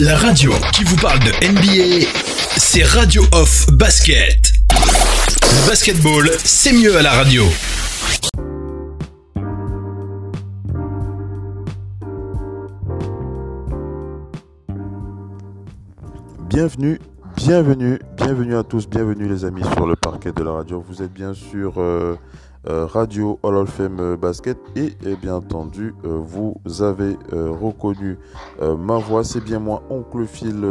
La radio qui vous parle de NBA, c'est Radio Off Basket. Basketball, c'est mieux à la radio. Bienvenue, bienvenue, bienvenue à tous, bienvenue les amis sur le parquet de la radio. Vous êtes bien sûr euh, Radio All of Fame euh, Basket. Et, bien entendu vous avez reconnu ma voix, c'est bien moi Oncle Phil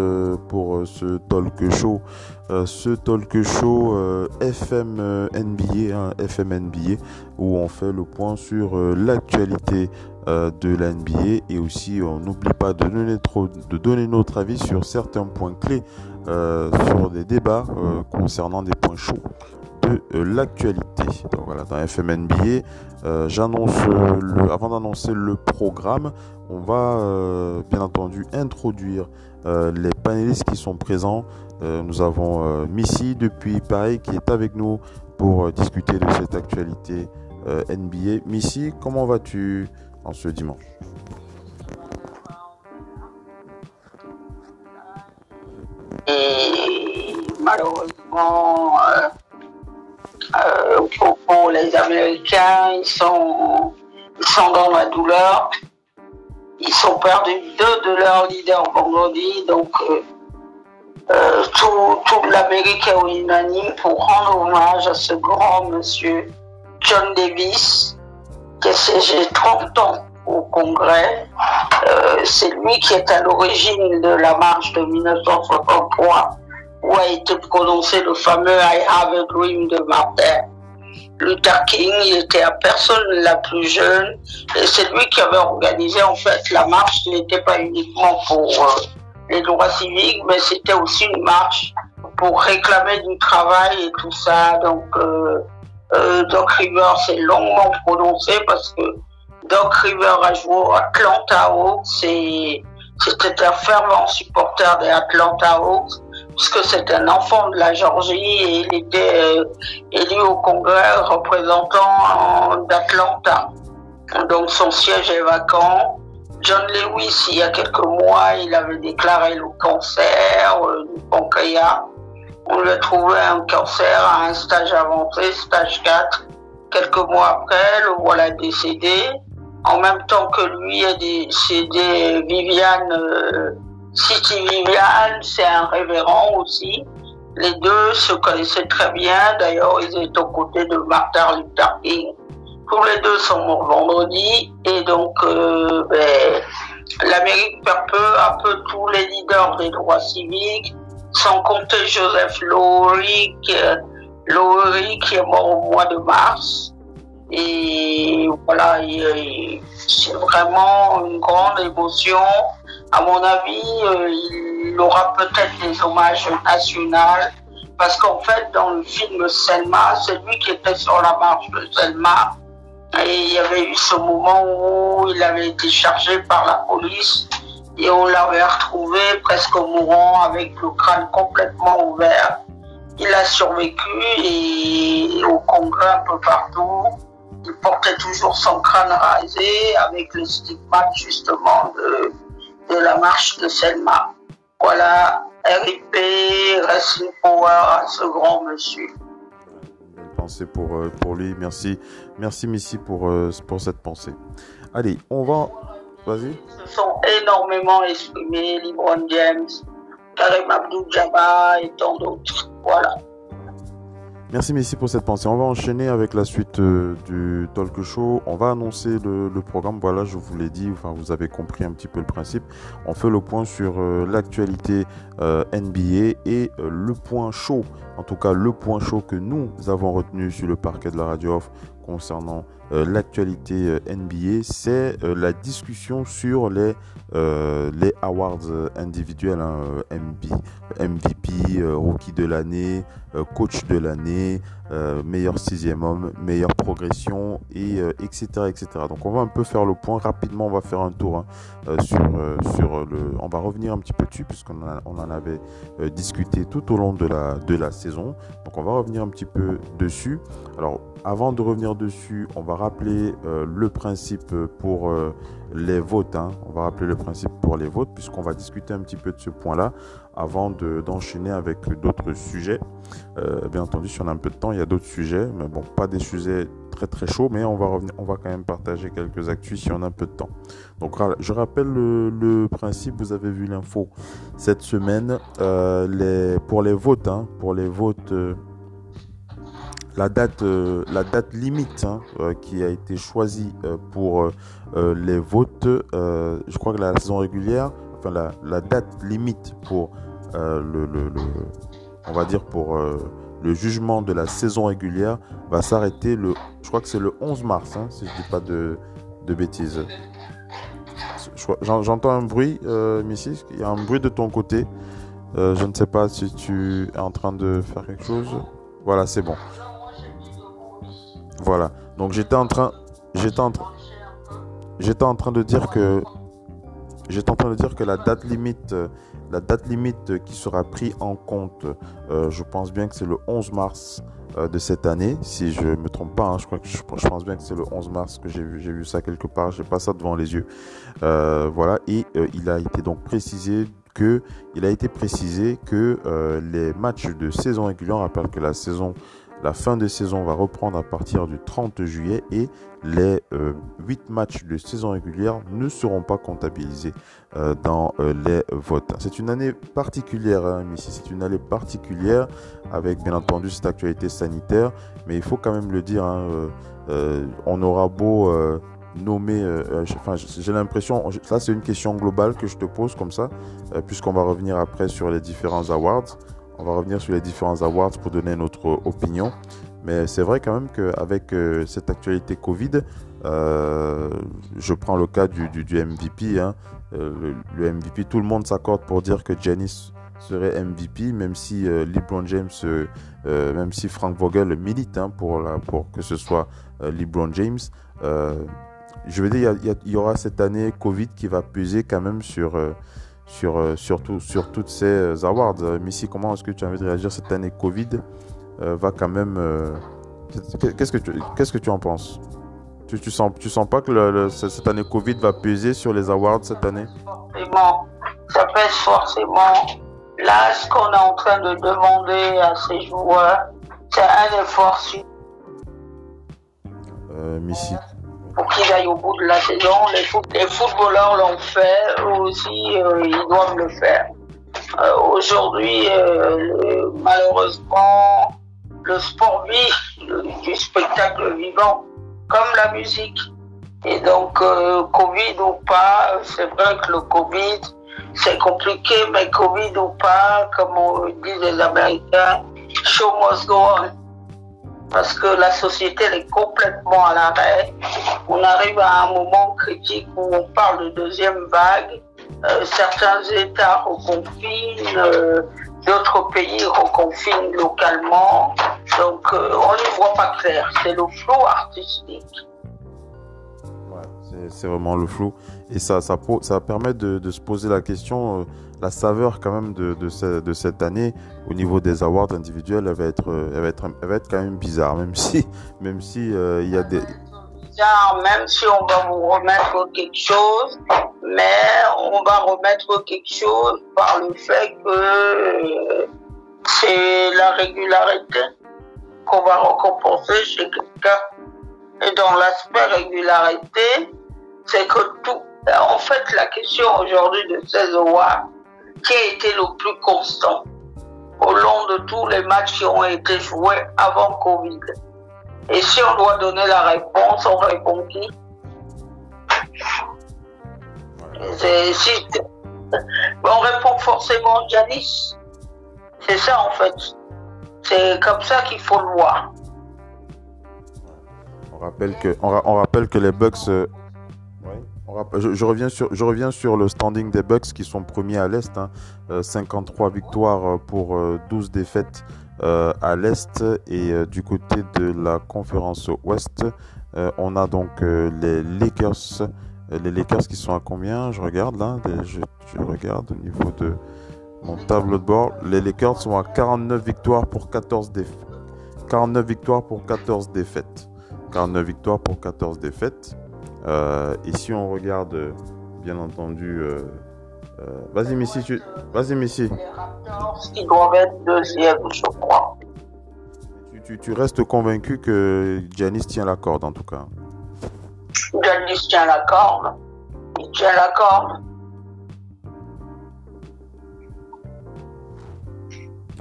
pour ce talk show, ce talk show FM NBA, FM NBA où on fait le point sur l'actualité de la NBA et aussi on n'oublie pas de donner, de donner notre avis sur certains points clés, sur des débats concernant des points chauds euh, l'actualité. Donc voilà, dans FMNBA, euh, j'annonce le, avant d'annoncer le programme, on va euh, bien entendu introduire les panélistes qui sont présents. nous avons Missy depuis Paris qui est avec nous pour discuter de cette actualité NBA. Missy, comment vas-tu en ce dimanche? Malheureusement, euh, pour, les Américains, ils sont, sont dans la douleur. Ils sont perdus deux de leurs leaders vendredi, donc euh, euh, toute l'Amérique est unanime pour rendre hommage à ce grand monsieur John Davis, qui a siégé 30 ans au Congrès. C'est lui qui est à l'origine de la marche de 1963 où a été prononcé le fameux I have a dream de Martin Luther King. Il était la personne la plus jeune et c'est lui qui avait organisé en fait la marche. Ce n'était pas uniquement pour euh, les droits civiques, mais c'était aussi une marche pour réclamer du travail et tout ça. Donc euh, euh, Doc River s'est longuement prononcé parce que Doc River a joué au Atlanta Hawks et c'était un fervent supporter des Atlanta Hawks puisque c'est un enfant de la Géorgie et il était euh, élu au Congrès représentant d'Atlanta. Donc son siège est vacant. John Lewis, il y a quelques mois, il avait déclaré le cancer euh, du pancréas. On lui a trouvé un cancer à un stage avancé, stage 4. Quelques mois après, le voilà décédé. En même temps que lui est décédé Viviane City Vivian, c'est un révérend aussi. Les deux se connaissaient très bien. D'ailleurs, ils étaient aux côtés de Martin Luther King. Tous les deux sont morts vendredi. Et donc, euh, ben, l'Amérique perd peu à peu tous les leaders des droits civiques, sans compter Joseph Lowery, qui, qui est mort au mois de mars. Et voilà, c'est vraiment une grande émotion à mon avis, euh, il aura peut-être des hommages nationaux parce qu'en fait, dans le film Selma, c'est lui qui était sur la marche de Selma. Et il y avait eu ce moment où il avait été chargé par la police et on l'avait retrouvé presque mourant avec le crâne complètement ouvert. Il a survécu et au congrès un peu partout, il portait toujours son crâne rasé avec le stigmate justement de de la marche de Selma. Voilà, RIP, Wrestling Power à ce grand monsieur. Belle pensée pour, euh, pour lui, merci. Merci Missy pour, euh, pour cette pensée. Allez, on va... Vas-y. Se sont énormément exprimés, LeBron James, Karim Abdul-Jabbar et tant d'autres. Voilà. Merci Messi pour cette pensée. On va enchaîner avec la suite euh, du talk show. On va annoncer le, programme. Voilà, je vous l'ai dit, enfin vous avez compris un petit peu le principe. On fait le point sur euh, l'actualité euh, NBA et le point chaud, en tout cas le point chaud que nous avons retenu sur le parquet de la radio off concernant l'actualité NBA, c'est la discussion sur les les awards individuels, hein, MVP, rookie de l'année, coach de l'année, euh, meilleur sixième homme, meilleure progression et etc euh, etc. Donc on va un peu faire le point rapidement. On va faire un tour hein, euh, sur sur le. On va revenir un petit peu dessus puisqu'on on en avait discuté tout au long de la de la saison. Donc on va revenir un petit peu dessus. Alors avant de revenir dessus, on va rappeler le principe pour les votes. Hein. On va rappeler le principe pour les votes puisqu'on va discuter un petit peu de ce point-là avant d'enchaîner avec d'autres sujets. Euh, bien entendu, si on a un peu de temps, il y a d'autres sujets, mais bon, pas des sujets très très chauds, mais on va revenir, on va quand même partager quelques actus si on a un peu de temps. Donc, je rappelle le, principe. Vous avez vu l'info cette semaine euh, pour les votes, hein, pour les votes. Euh, la date, limite hein, qui a été choisie pour les votes, je crois que la saison régulière, enfin la, date limite pour euh, le, on va dire pour euh, le jugement de la saison régulière va s'arrêter le, je crois que c'est le 11 mars, hein, si je dis pas de, bêtises. J'entends un bruit, euh, Missy, il y a un bruit de ton côté. Euh, je ne sais pas si tu es en train de faire quelque chose. Voilà, c'est bon. Voilà. Donc j'étais en train, j'étais en train, de dire que, j'étais en train de dire que la date limite limite qui sera prise en compte, euh, je pense bien que c'est le 11 mars euh, de cette année, si je me trompe pas. Hein, je crois que je, pense bien que c'est le 11 mars que j'ai vu, ça quelque part. J'ai pas ça devant les yeux. Euh, voilà, et il a été donc précisé que il a été précisé que les matchs de saison régulière, on rappelle que la saison la fin de saison va reprendre à partir du 30 juillet et les 8 euh, matchs de saison régulière ne seront pas comptabilisés euh, dans euh, les votes. C'est une année particulière, hein, c'est une année particulière avec bien entendu cette actualité sanitaire, mais il faut quand même le dire, hein, on aura beau nommer, enfin j'ai l'impression, ça c'est une question globale que je te pose comme ça, puisqu'on va revenir après sur les différents awards. On va revenir sur les différents awards pour donner notre opinion. Mais c'est vrai quand même qu'avec euh, cette actualité Covid, euh, je prends le cas du, MVP. Hein. Euh, le, MVP, tout le monde s'accorde pour dire que Janice serait MVP, même si LeBron James, même si Frank Vogel milite hein, pour, pour que ce soit LeBron James. je veux dire, il y, aura cette année Covid qui va peser quand même sur sur, euh, surtout sur toutes ces euh, awards. Euh, Missy, comment est-ce que tu as envie de réagir cette année Covid va quand même. qu'est-ce que tu qu'est-ce que tu en penses? Tu, tu sens tu sens pas que cette année Covid va peser sur les awards cette année? Forcément, ça pèse forcément. Là, ce qu'on est en train de demander à ces joueurs, c'est un effort. Euh, Missy pour qu'ils aillent au bout de la saison. Les, footballeurs l'ont fait, eux aussi, euh, ils doivent le faire. Euh, aujourd'hui, euh, malheureusement, le sport vit du spectacle vivant, comme la musique. Et donc, Covid ou pas, c'est vrai que le Covid, c'est compliqué, mais Covid ou pas, comme on dit les Américains, show must go on parce que la société est complètement à l'arrêt. On arrive à un moment critique où on parle de deuxième vague. Euh, certains États reconfinent, euh, d'autres pays reconfinent localement. Donc euh, on n'y voit pas clair. C'est le flou artistique. c'est vraiment le flou. Et ça, ça, permet de se poser la question la saveur quand même de, de, cette année au niveau des awards individuels, elle va être, elle va être, va être quand même bizarre, même si, même si euh, il y a des bizarre, même si on va vous remettre quelque chose, mais on va remettre quelque chose par le fait que euh, c'est la régularité qu'on va récompenser chez quelqu'un. Et dans l'aspect régularité, c'est que tout, en fait, la question aujourd'hui de ces awards, qui a été le plus constant au long de tous les matchs qui ont été joués avant Covid Et si on doit donner la réponse, on répond qui? On répond forcément Janice. C'est ça en fait. C'est comme ça qu'il faut le voir. On rappelle que, on, rappelle que les Bucks je, reviens sur, je reviens sur le standing des Bucks qui sont premiers à l'Est. 53 hein. euh, victoires euh, pour 12 euh, défaites à l'Est. Et du côté de la conférence Ouest, on a donc les Lakers. Les Lakers qui sont à combien? Je regarde là. Je, regarde au niveau de mon tableau de bord. Les Lakers sont à 49 victoires pour 14 défaites. 49 victoires pour 14 défaites. 49 victoires pour 14 défaites. Et si on regarde, bien entendu, vas-y Missy, tu... vas-y Raptors, ils doivent être deuxième, je crois. Tu, restes convaincu que Giannis tient la corde en tout cas. Giannis tient la corde. Il tient la corde.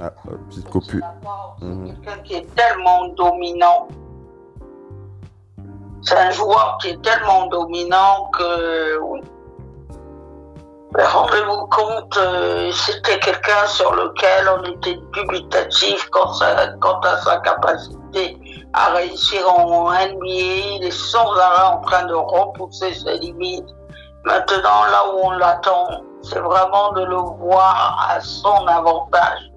Ah, euh, petite copie. C'est mhm. quelqu'un qui est tellement dominant. C'est un joueur qui est tellement dominant que, oui. Rendez-vous compte, euh, c'était quelqu'un sur lequel on était dubitatif quant, à sa capacité à réussir en NBA. Il est sans arrêt en train de repousser ses limites. Maintenant, là où on l'attend, c'est vraiment de le voir à son avantage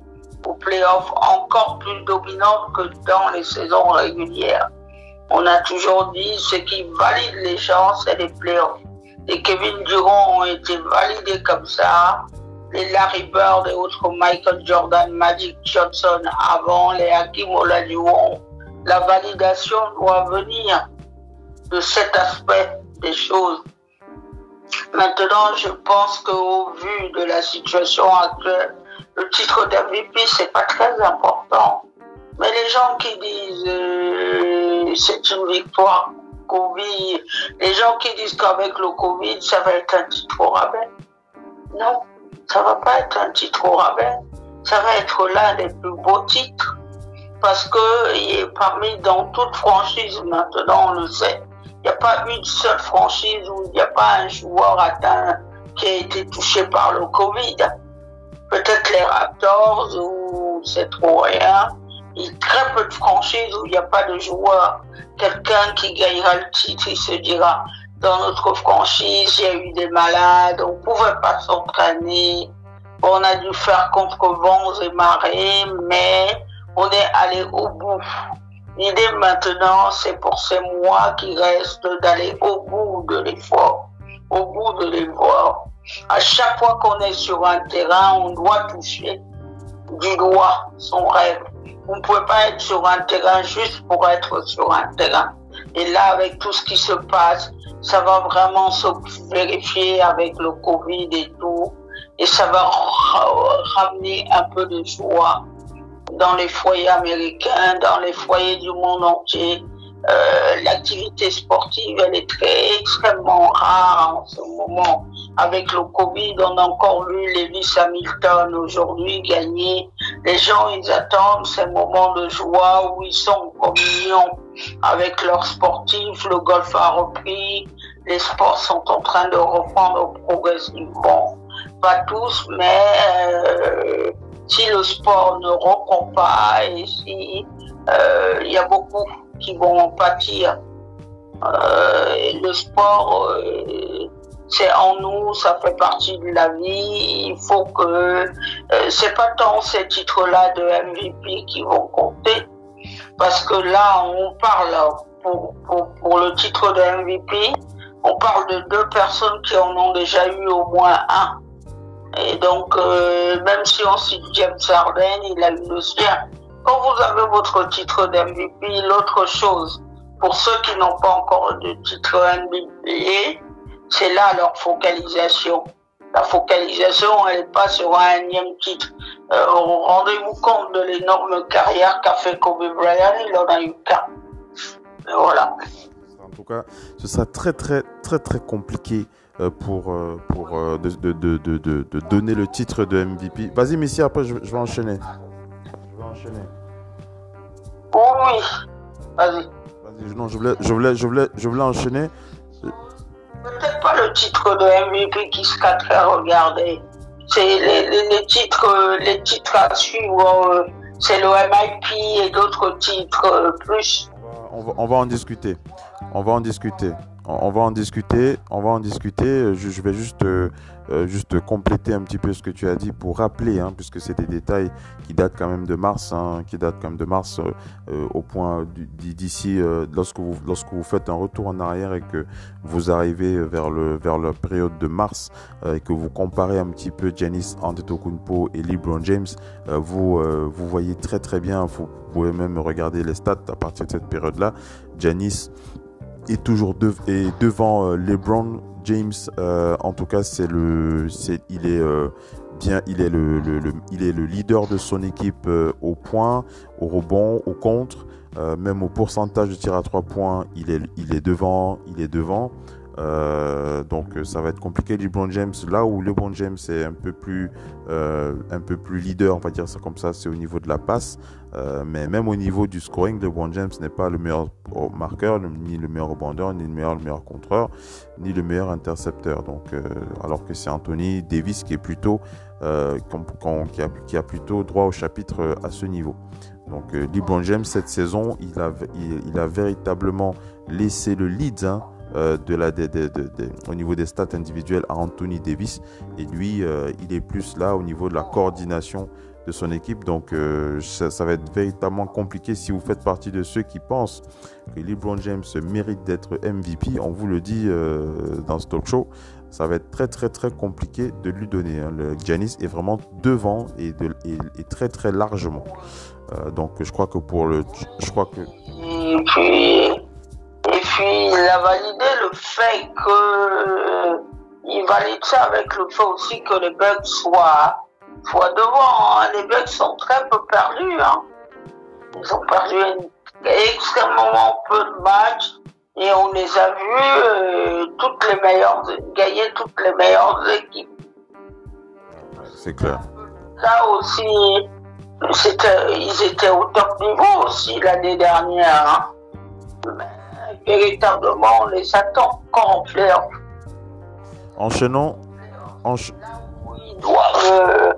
au playoff encore plus dominante que dans les saisons régulières. On a toujours dit ce qui valide les chances, c'est les playoffs. Les Kevin Durant ont été validés comme ça. Les Larry Bird et autres Michael Jordan, Magic Johnson avant, les Hakim Olajuwon. La validation doit venir de cet aspect des choses. Maintenant, je pense qu'au vu de la situation actuelle, le titre d'MVP, c'est pas très important. Mais les gens qui disent euh, c'est une victoire Covid, les gens qui disent qu'avec le Covid, ça va être un titre au rabais. Non, ça va pas être un titre au rabais. Ça va être l'un des plus beaux titres. Parce que parmi, dans toute franchise, maintenant, on le sait, il n'y a pas une seule franchise où il n'y a pas un joueur atteint qui a été touché par le Covid peut-être les Raptors où c'est trop rien. Il y a très peu de franchises où il n'y a pas de joueur. Quelqu'un qui gagnera le titre, il se dira, dans notre franchise, il y a eu des malades, on ne pouvait pas s'entraîner, on a dû faire contre vents et marées, mais on est allé au bout. L'idée maintenant, c'est pour ces mois qui restent d'aller au bout de l'effort, au bout de l'effort. À chaque fois qu'on est sur un terrain, on doit toucher du doigt son rêve. On ne peut pas être sur un terrain juste pour être sur un terrain. Et là, avec tout ce qui se passe, ça va vraiment se vérifier avec le Covid et tout. Et ça va ramener un peu de joie dans les foyers américains, dans les foyers du monde entier. Euh, l'activité sportive, elle est très extrêmement rare en ce moment. Avec le Covid, on a encore vu Lewis Hamilton aujourd'hui gagner. Les gens, ils attendent ces moments de joie où ils sont en communion avec leurs sportifs. Le golf a repris. Les sports sont en train de reprendre progressivement. Pas tous, mais euh, si le sport ne reprend pas et si euh, il y a beaucoup qui vont pâtir. Euh, le sport, euh, c'est en nous, ça fait partie de la vie. Il faut que euh, c'est pas tant ces titres-là de MVP qui vont compter, parce que là, on parle pour, pour, le titre de MVP, on parle de deux personnes qui en ont déjà eu au moins un. Et donc, même si on cite James Harden, il a eu le sien. Quand vous avez votre titre d'MVP, l'autre chose, pour ceux qui n'ont pas encore de titre MVP, c'est là leur focalisation. La focalisation, elle n'est pas sur un titre. Euh, rendez-vous compte de l'énorme carrière qu'a fait Kobe Bryant, il en a eu qu'un. Voilà. En tout cas, ce sera très très très très compliqué euh, pour, euh, pour de, de, de, de, donner le titre de MVP. Vas-y, Messi, après je vais enchaîner. Oui, vas-y. Vas-y, non, je voulais, je voulais, je voulais, je voulais enchaîner. Peut-être pas le titre de MVP qui se à regarder. C'est les, les, titres, les titres à suivre. Euh, c'est le MIP et d'autres titres euh, plus. On va, on va en discuter. On va en discuter on va en discuter. On va en discuter. Je, vais juste, euh, euh, juste compléter un petit peu ce que tu as dit pour rappeler, hein, puisque c'est des détails qui datent quand même de mars, hein, qui datent quand même de mars euh, au point d'ici lorsque vous lorsque vous faites un retour en arrière et que vous arrivez vers le vers la période de mars et que vous comparez un petit peu Janice Antetokounmpo et LeBron James, vous vous voyez très très bien. Vous pouvez même regarder les stats à partir de cette période-là. Janice est toujours devant LeBron James. en tout cas, c'est le, c'est, il est bien, il est le, il est le leader de son équipe au point, au rebond, au contre. même au pourcentage de tir à trois points, il est, il est devant, il est devant. Euh, donc euh, ça va être compliqué. LeBron James là où LeBron James est un peu plus euh, un peu plus leader on va dire ça comme ça c'est au niveau de la passe. Mais même au niveau du scoring LeBron James n'est pas le meilleur marqueur ni le meilleur rebondeur ni le meilleur le meilleur contreur ni le meilleur intercepteur. Donc alors que c'est Anthony Davis qui est plutôt qui, a, plutôt droit au chapitre à ce niveau. Donc LeBron James cette saison il a il, a véritablement laissé le lead hein, euh, de au niveau des stats individuelles à Anthony Davis. Et lui, euh, il est plus là au niveau de la coordination de son équipe. Donc, euh, ça, va être véritablement compliqué si vous faites partie de ceux qui pensent que LeBron James mérite d'être MVP. On vous le dit dans ce talk show. Ça va être très très très compliqué de lui donner. Hein. Le Giannis est vraiment devant et, de, et, très très largement. donc je crois que pour le, je crois que puis il a validé le fait que il valide ça avec le fait aussi que les Bucks soient, soient devant. Hein. Les Bucks sont très peu perdus. Hein. Ils ont perdu extrêmement peu de matchs et on les a vus euh, toutes les meilleures gagner toutes les meilleures équipes. C'est clair. Ça aussi, ils étaient au top niveau aussi l'année dernière. Hein véritablement, on les attend quand on Enchaînons. Euh,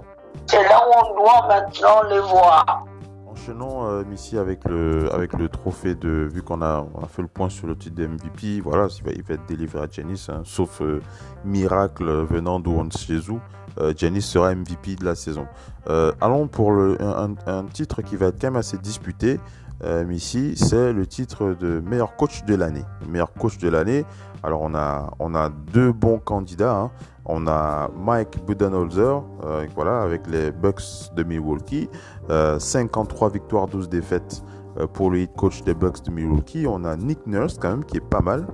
c'est là où on doit maintenant les voir. Enchaînons euh, ici avec le, avec le trophée de. Vu qu'on a, on a fait le point sur le titre de MVP, voilà, il va, il va être délivré à Janice, hein, sauf euh, miracle venant d'Ouan Jésus. Janice sera MVP de la saison. allons pour le, un, un, titre qui va être quand même assez disputé. Euh, c'est le titre de meilleur coach de l'année. Meilleur coach de l'année. Alors, on a, deux bons candidats. Hein. On a Mike Budenholzer, euh, avec les Bucks de Milwaukee. 53 euh, victoires, 12 défaites pour le head coach des Bucks de Milwaukee. On a Nick Nurse, quand même, qui est pas mal.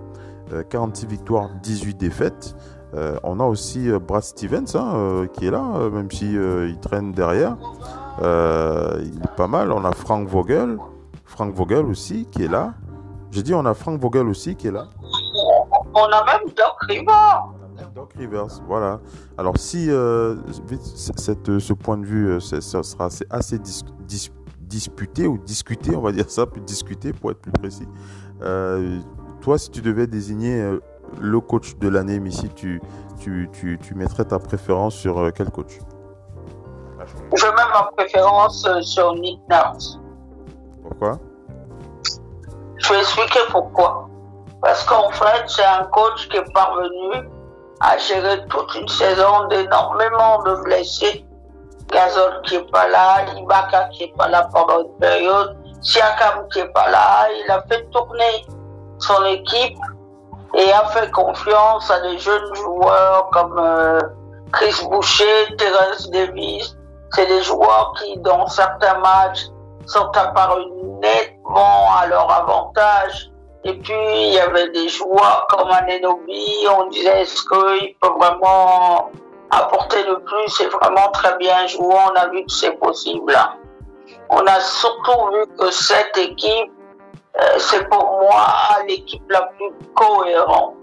46 victoires, 18 défaites. on a aussi Brad Stevens hein, qui est là, même si il traîne derrière. il est pas mal. On a Frank Vogel, Frank Vogel aussi qui est là. J'ai dit on a Frank Vogel aussi qui est là. On a même Doc Rivers. Doc Rivers, voilà. Alors si euh, cette, ce point de vue, euh, ça sera assez, disputé ou discuté, on va dire ça, plus discuté pour être plus précis. Euh, toi, si tu devais désigner le coach de l'année, Missy, tu, tu, tu, tu, mettrais ta préférence sur quel coach? Je mets ma préférence sur Nick Nurse. Pourquoi? Je expliquer pourquoi. Parce qu'en fait, c'est un coach qui est parvenu à gérer toute une saison d'énormément de blessés. Gazol qui est pas là, Ibaka qui est pas là pendant une période, Siakam qui est pas là. Il a fait tourner son équipe et a fait confiance à des jeunes joueurs comme euh, Chris Boucher, Terence Davis. C'est des joueurs qui, dans certains matchs, sont apparus à leur avantage. Et puis, il y avait des joueurs comme Anenobi, on disait est-ce qu'il peut vraiment apporter le plus, c'est vraiment très bien joué, on a vu que c'est possible. On a surtout vu que cette équipe, euh, c'est pour moi l'équipe la plus cohérente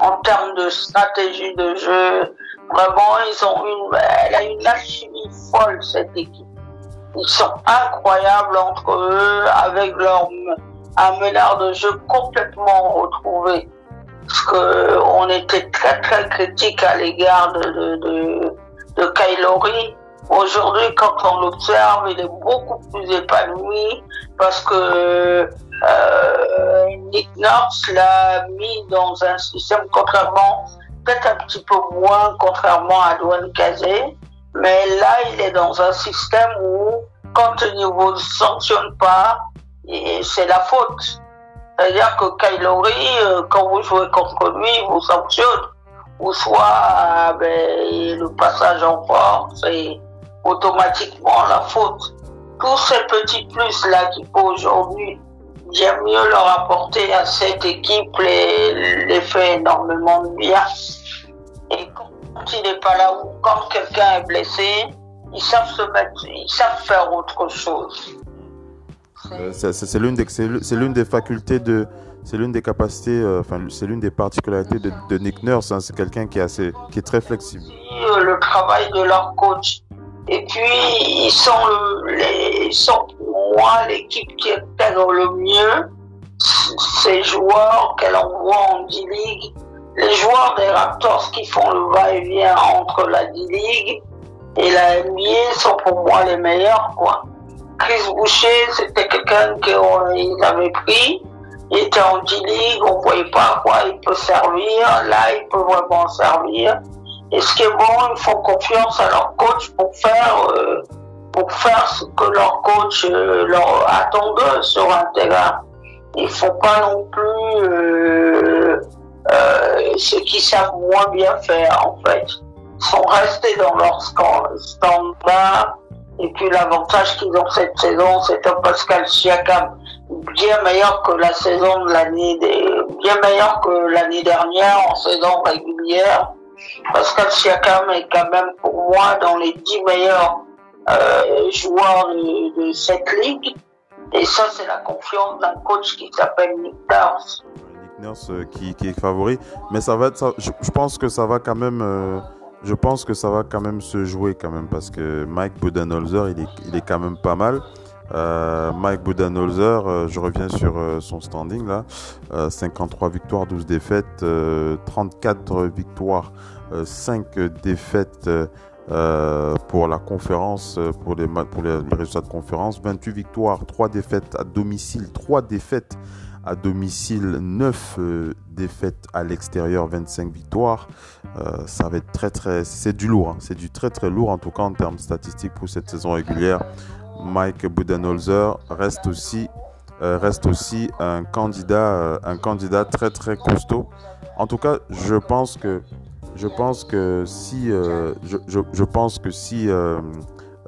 en termes de stratégie de jeu. Vraiment, ils ont une, elle a une alchimie folle, cette équipe. Ils sont incroyables entre eux, avec leur un de jeu complètement retrouvé. Parce que on était très très critique à l'égard de, de, de, de Kylori. Aujourd'hui, quand on l'observe, il est beaucoup plus épanoui parce que euh, Nick Nurse l'a mis dans un système contrairement, peut-être un petit peu moins contrairement à Douane Kazé, mais là, il est dans un système où, quand il ne vous sanctionne pas, c'est la faute. C'est-à-dire que Kylori, euh, quand vous jouez contre lui, vous sanctionne. Ou soit euh, ben, le passage en force et automatiquement la faute. Tous ces petits plus-là qu'il faut aujourd'hui j'aime mieux leur apporter à cette équipe les, les fait énormément de bien. Et quand il n'est pas là ou quand quelqu'un est blessé, ils savent se mettre, ils savent faire autre chose. Euh, c'est l'une des, c'est l'une des facultés de, c'est l'une des capacités, euh, enfin, c'est l'une des particularités de, de Nick Nurse. Hein. c'est quelqu'un qui est assez, qui est très flexible. Euh, le travail de leur coach. Et puis, ils sont, les, ils sont pour moi l'équipe qui intègre le mieux ces joueurs qu'elle envoie en D-League. Les joueurs des Raptors qui font le va-et-vient entre la D-League et la NBA sont pour moi les meilleurs, quoi. Chris Boucher, c'était quelqu'un qu'ils avaient pris. Il était en D-League, on voyait pas à quoi il peut servir. Là, il peut vraiment servir. Et ce qui est bon, ils font confiance à leur coach pour faire, euh, pour faire ce que leur coach euh, leur attend d'eux sur un terrain. Ils font pas non plus euh, euh ce qu'ils savent moins bien faire, en fait. Sont restés dans leur standard et puis l'avantage qu'ils ont cette saison, c'est un Pascal Siakam bien meilleur que la saison de l'année bien meilleur que l'année dernière en saison régulière. Pascal Siakam est quand même pour moi dans les dix meilleurs euh, joueurs de, cette ligue. Et ça, c'est la confiance d'un coach qui s'appelle Nick Nurse. Nick Nurse euh, qui, est favori, mais ça va être, je, pense que ça va quand même. Euh, je pense que ça va quand même se jouer quand même parce que Mike Budenholzer, il est, il est quand même pas mal. Euh, Mike Budenholzer, euh, je reviens sur euh, son standing là, 53 victoires, 12 défaites, 34 victoires, 5 défaites pour la conférence, pour les, pour les résultats de conférence, 28 victoires, 3 défaites à domicile, 3 défaites à domicile, 9 euh, défaites à l'extérieur, 25 victoires. Euh, ça va être très très... C'est du lourd, hein. c'est du très très lourd en tout cas en termes statistiques pour cette saison régulière. Mike Budenholzer reste aussi, euh, reste aussi un, candidat, un candidat très très costaud. En tout cas, je pense que, je pense que si, je, pense que si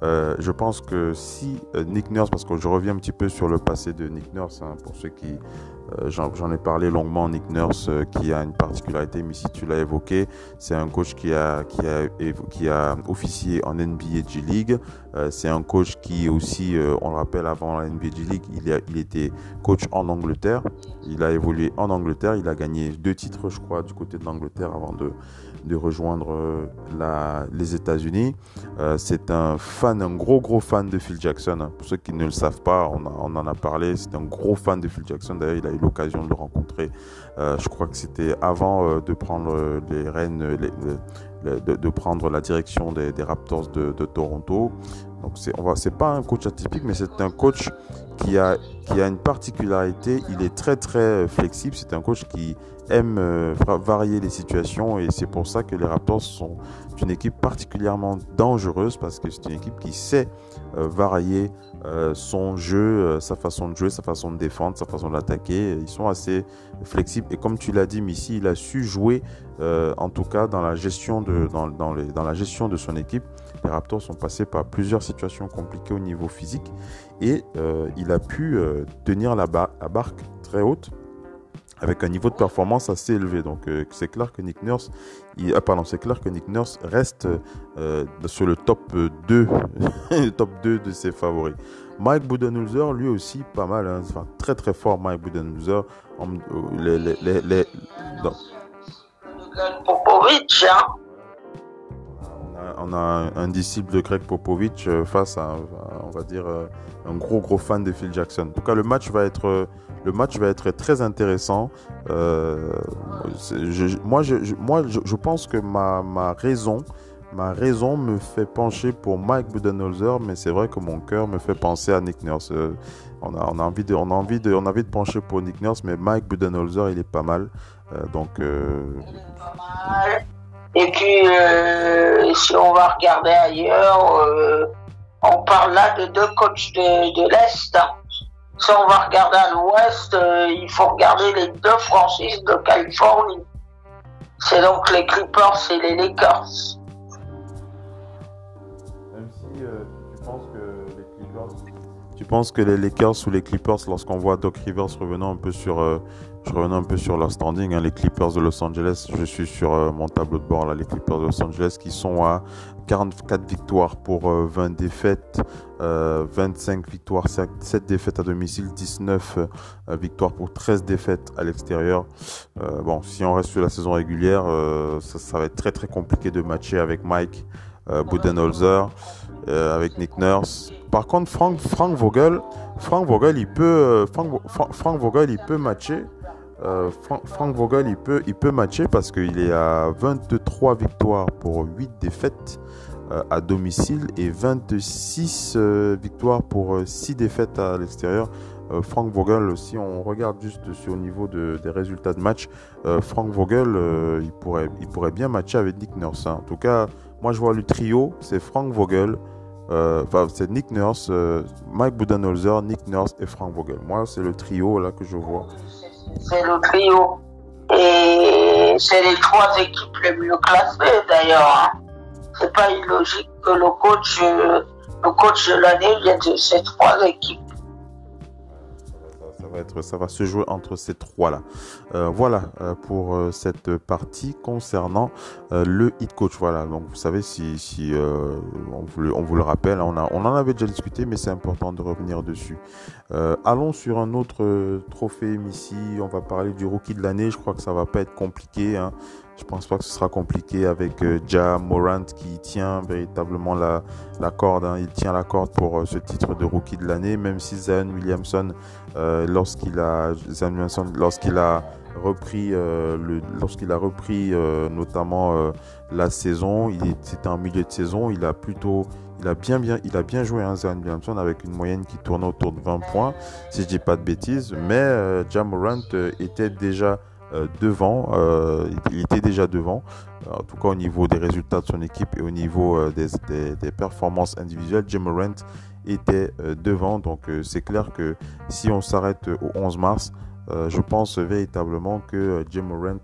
euh, je pense que si euh, Nick Nurse, parce que je reviens un petit peu sur le passé de Nick Nurse, hein, pour ceux qui, euh, j'en ai parlé longuement, Nick Nurse, qui a une particularité, mais si tu l'as évoqué, c'est un coach qui a, qui a, officié en NBA G League. c'est un coach qui aussi, on le rappelle, avant la NBA G League, il, a, il était coach en Angleterre. Il a évolué en Angleterre. Il a gagné deux titres, je crois, du côté de l'Angleterre avant de, de rejoindre euh, les États-Unis. Euh, c'est un fan, un gros gros fan de Phil Jackson. Hein. Pour ceux qui ne le savent pas, on, en a parlé. C'est un gros fan de Phil Jackson. D'ailleurs, il a eu l'occasion de le rencontrer. Euh, je crois que c'était avant de prendre les rênes, de, prendre la direction des, Raptors de, Toronto. Donc c'est pas un coach atypique, mais c'est un coach qui a, qui a une particularité. Il est très très flexible. C'est un coach qui aime euh, varier les situations et c'est pour ça que les Raptors sont une équipe particulièrement dangereuse parce que c'est une équipe qui sait euh, varier euh, son jeu, sa façon de jouer, sa façon de défendre, sa façon d'attaquer. Ils sont assez flexibles et comme tu l'as dit, Missy, il a su jouer en tout cas dans la gestion de dans, dans, la gestion de son équipe. Les Raptors sont passés par plusieurs situations compliquées au niveau physique et il a pu tenir la barque très haute avec un niveau de performance assez élevé. Donc euh, c'est clair que Nick Nurse, il, ah, pardon, c'est clair que Nick Nurse reste euh, sur le top 2, top 2 de ses favoris. Mike Budenholzer, lui aussi, pas mal, hein, enfin, très très fort Mike Budenholzer. Euh, les, les, les, les Popovic, hein on a un, disciple de Greg Popovich face à, on va dire, un gros gros fan de Phil Jackson. En tout cas, le match va être le match va être très intéressant. Euh, je, moi, je, moi je, pense que ma, ma, raison, ma raison me fait pencher pour Mike Budenholzer, mais c'est vrai que mon cœur me fait penser à Nick Nurse. Euh, on a, on a, envie de, on a envie de, on a envie de pencher pour Nick Nurse, mais Mike Budenholzer, il est pas mal. Euh, donc. Et puis, si on va regarder ailleurs, on parle là de deux coachs de, de l'Est. Si on va regarder à l'ouest, euh, il faut regarder les deux franchises de Californie. C'est donc les Clippers et les Lakers. Même si euh, tu Tu penses que les Lakers ou les Clippers, lorsqu'on voit Doc Rivers revenant un peu sur, euh, je revenais un peu sur leur standing, hein, les Clippers de Los Angeles, je suis sur mon tableau de bord là, les Clippers de Los Angeles qui sont à 44 victoires pour 20 euh, défaites, 25 victoires, 7 défaites à domicile, 19 victoires pour 13 défaites à l'extérieur. bon, si on reste sur la saison régulière, ça, va être très très compliqué de matcher avec Mike Budenholzer, avec Nick Nurse. Par contre, Frank, Vogel, Frank Vogel, il peut, euh, Frank, Vogel, il peut matcher. Euh, Frank, Vogel, il peut, il matcher parce qu'il est à 23 victoires pour 8 défaites euh, à domicile et 26 victoires pour 6 défaites à l'extérieur. Frank Vogel, si on regarde juste sur niveau de, des résultats de match, Frank Vogel, il, pourrait, bien matcher avec Nick Nurse. Hein. En tout cas, moi je vois le trio, c'est Frank Vogel, euh, c'est Nick Nurse, euh, Mike Budenholzer, Nick Nurse et Frank Vogel. Moi, c'est le trio là que je vois. C'est le trio. Et c'est les trois équipes les mieux classées d'ailleurs. Hein. C'est pas illogique que le coach, le coach de l'année vienne de ces trois équipes ça va se jouer entre ces trois-là. Euh, voilà euh, pour euh, cette partie concernant le hit coach. Voilà, donc vous savez, si, si on, vous, le rappelle, on, a, on en avait déjà discuté, mais c'est important de revenir dessus. allons sur un autre trophée ici. On va parler du rookie de l'année. Je crois que ça va pas être compliqué. Hein. Je pense pas que ce sera compliqué avec euh, Ja Morant qui tient véritablement la, corde. Hein. Il tient la corde pour ce titre de rookie de l'année, même si Zion Williamson, euh, lorsqu'il a lorsqu'il a repris le, lorsqu'il a repris notamment la saison, c'était en milieu de saison, il a plutôt il a bien bien il a bien joué hein, Zion Williamson avec une moyenne qui tournait autour de 20 points si je dis pas de bêtises, mais Ja Morant était déjà euh, devant, euh, il était déjà devant, en tout cas au niveau des résultats de son équipe et au niveau euh, des, performances individuelles, Jim Morant était devant. Donc c'est clair que si on s'arrête au 11 mars, je pense véritablement que Jim Morant,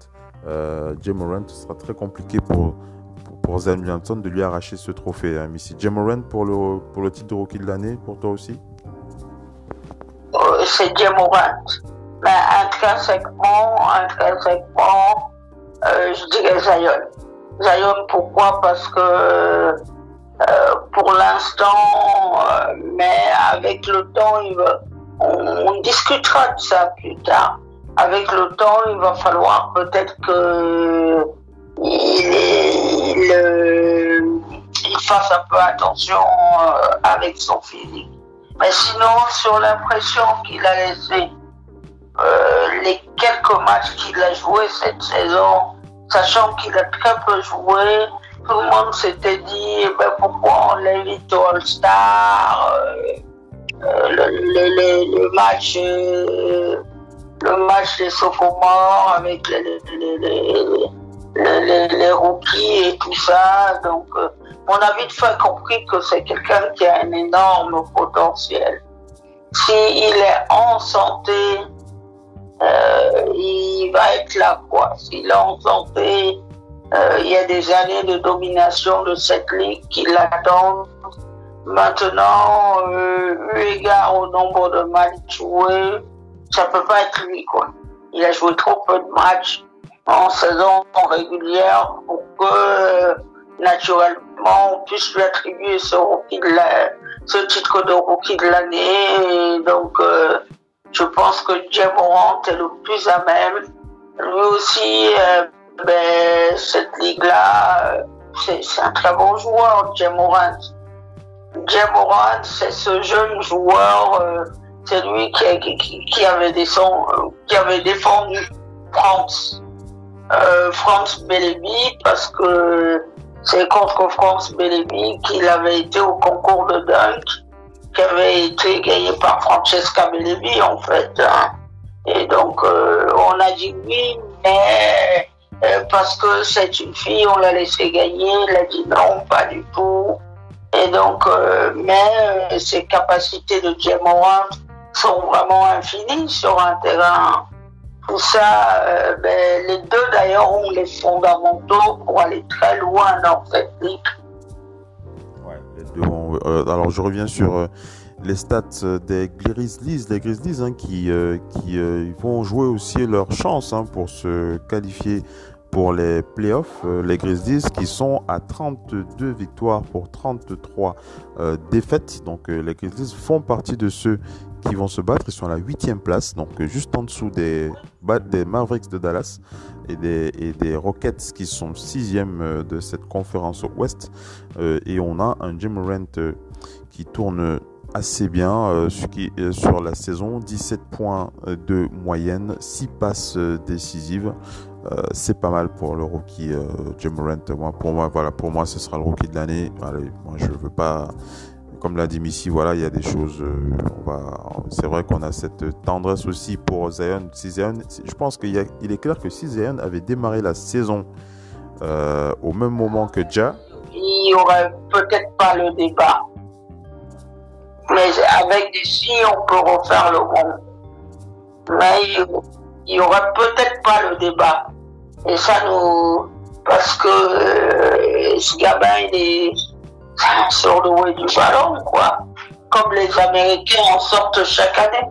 Jim Morant sera très compliqué pour, pour, Zen Johnson de lui arracher ce trophée. Hein. Jim Morant pour le, pour le titre de rookie de l'année, pour toi aussi? C'est Jim Morant mais intrinsèquement, intrinsèquement, euh, je dirais Zion. Zion, pourquoi? Parce que euh, pour l'instant, euh, mais avec le temps, on, discutera de ça plus tard. Avec le temps, il va falloir peut-être que il, il, il, fasse un peu attention euh, avec son physique. Mais sinon, sur l'impression qu'il a laissé euh, les quelques matchs qu'il a joué cette saison, sachant qu'il a très peu joué, tout le monde s'était dit ben, pourquoi on l'invite au All-Star euh, euh, le, match le match des sophomores avec les, les, rookies et tout ça. Donc, on a vite fait compris que c'est quelqu'un qui a un énorme potentiel. S'il est en santé, euh, il va être là, quoi. S'il est en santé, euh, il y a des années de domination de cette ligue qui l'attendent. Maintenant, euh, eu égard au nombre de matchs joués, ça peut pas être lui, quoi. Il a joué trop peu de matchs en saison régulière pour que, naturellement, on puisse lui attribuer ce, ce titre de rookie de l'année. Donc, euh, je pense que Jim Morant est le plus à même. Lui aussi, euh, ben, cette ligue-là, euh, c'est un très bon joueur, Jim Morant. C'est ce jeune joueur, euh, c'est lui qui, qui, avait défendu France. Euh, France Bellamy parce que c'est contre France Bellamy qu'il avait été au concours de dunk qui avait été gagné par Francesca Belleville en fait. Hein. Et donc euh, on a dit oui, mais euh, parce que c'est une fille, on l'a laissé gagner. Elle a dit non, pas du tout. Et donc, euh, mais ses capacités de Jim sont vraiment infinies sur un terrain. Tout ça, ben, les deux d'ailleurs ont les fondamentaux pour aller très loin dans cette ligue alors je reviens sur les stats des Grizzlies, les Grizzlies hein, qui, qui vont jouer aussi leur chance hein, pour se qualifier pour les playoffs, euh, les Grizzlies qui sont à 32 victoires pour 33 euh, défaites. Donc euh, les Grizzlies font partie de ceux qui vont se battre. Ils sont à la huitième place, donc juste en dessous des, des Mavericks de Dallas et des, et des Rockets qui sont sixième de cette conférence ouest. et on a un Jim Morant qui tourne assez bien sur la saison. 17 points de moyenne, 6 passes décisives. Euh, c'est pas mal pour le rookie euh, Jim. Moi, pour moi, voilà, pour moi, ce sera le rookie de l'année. moi, je veux pas, comme l'a dit Missy, voilà, il y a des choses. Euh, c'est vrai qu'on a cette tendresse aussi pour Zion. Si Zion, je pense qu'il est clair que si Zion avait démarré la saison au même moment que Ja, il n'y aurait peut-être pas le débat. Mais avec des si, on peut refaire le rond. Mais il n'y aurait peut-être pas le débat. Et ça nous. Parce que euh, ce gamin, il est sur le haut du ballon, quoi. Comme les Américains en sortent chaque année.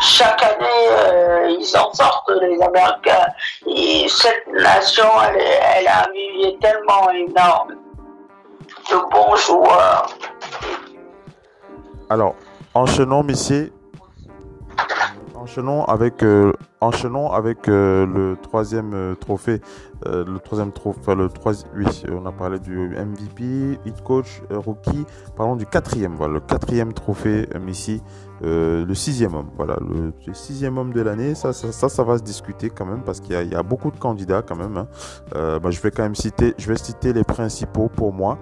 Chaque année, euh, ils en sortent, les Américains. Et cette nation, elle, elle a un vivier tellement énorme de bons joueurs. Alors, enchaînons, messieurs. Enchaînons avec, euh, avec euh, le troisième euh, trophée. le troisième trophée, le troisième, oui, on a parlé du MVP, hit coach, rookie. Parlons du quatrième, voilà, le quatrième trophée ici, le sixième homme, voilà, le, sixième homme de l'année. Ça ça, ça, va se discuter quand même parce qu'il y, a beaucoup de candidats quand même. Hein. Bah, je vais quand même citer, je vais citer les principaux pour moi.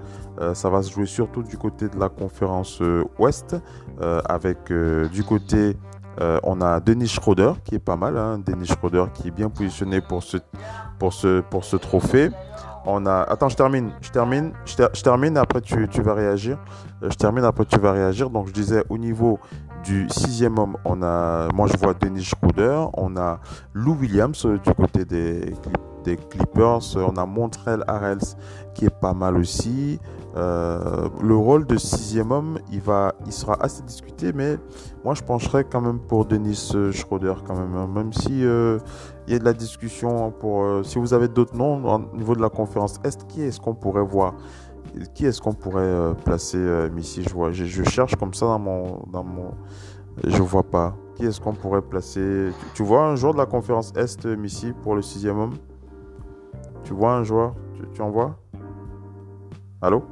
ça va se jouer surtout du côté de la conférence Ouest, avec du côté euh, on a Denis Schroeder qui est pas mal, hein. Denis Schroeder qui est bien positionné pour ce, trophée. On a, attends, je termine, je termine, je, termine. Après, tu, tu, vas réagir. Euh, je termine après, tu vas réagir. Donc, je disais au niveau du sixième homme, on a, moi, je vois Denis Schroeder. On a Lou Williams euh, du côté des, Clippers. On a Montreal Harrels qui est pas mal aussi. Euh, le rôle de sixième homme, il, va, il sera assez discuté, mais moi je pencherais quand même pour Denis euh, Schroeder quand même, hein. même si euh, y a de la discussion pour. si vous avez d'autres noms au niveau de la conférence Est, qui est-ce qu'on pourrait voir? Qui est-ce qu'on pourrait placer ici je, vois, je, cherche comme ça dans mon, dans mon, je vois pas. Qui est-ce qu'on pourrait placer? Tu, vois un joueur de la conférence Est, Missy, pour le sixième homme? Tu vois un joueur? Tu en vois? Allô?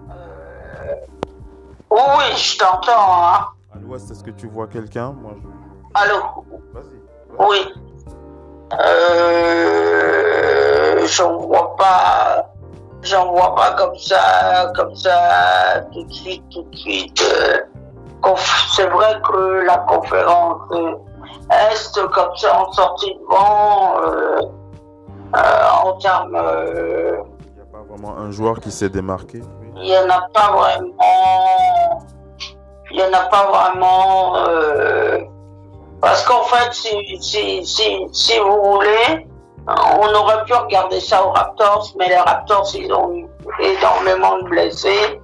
Oui, je t'entends. Hein. À l'ouest, est-ce que tu vois quelqu'un? Moi, je... Allô? Vas-y. oui. Euh, j'en vois pas. J'en vois pas comme ça, comme ça, tout de suite, tout de suite. Euh, c'est vrai que la conférence Est, comme ça, en sortie de vent, euh, en termes. Il n'y a pas vraiment un joueur qui s'est démarqué il n'y en a pas vraiment. Il n'y en a pas vraiment. Euh, parce qu'en fait, si, si, si, vous voulez, on aurait pu regarder ça aux Raptors, mais les Raptors, ils ont énormément de blessés.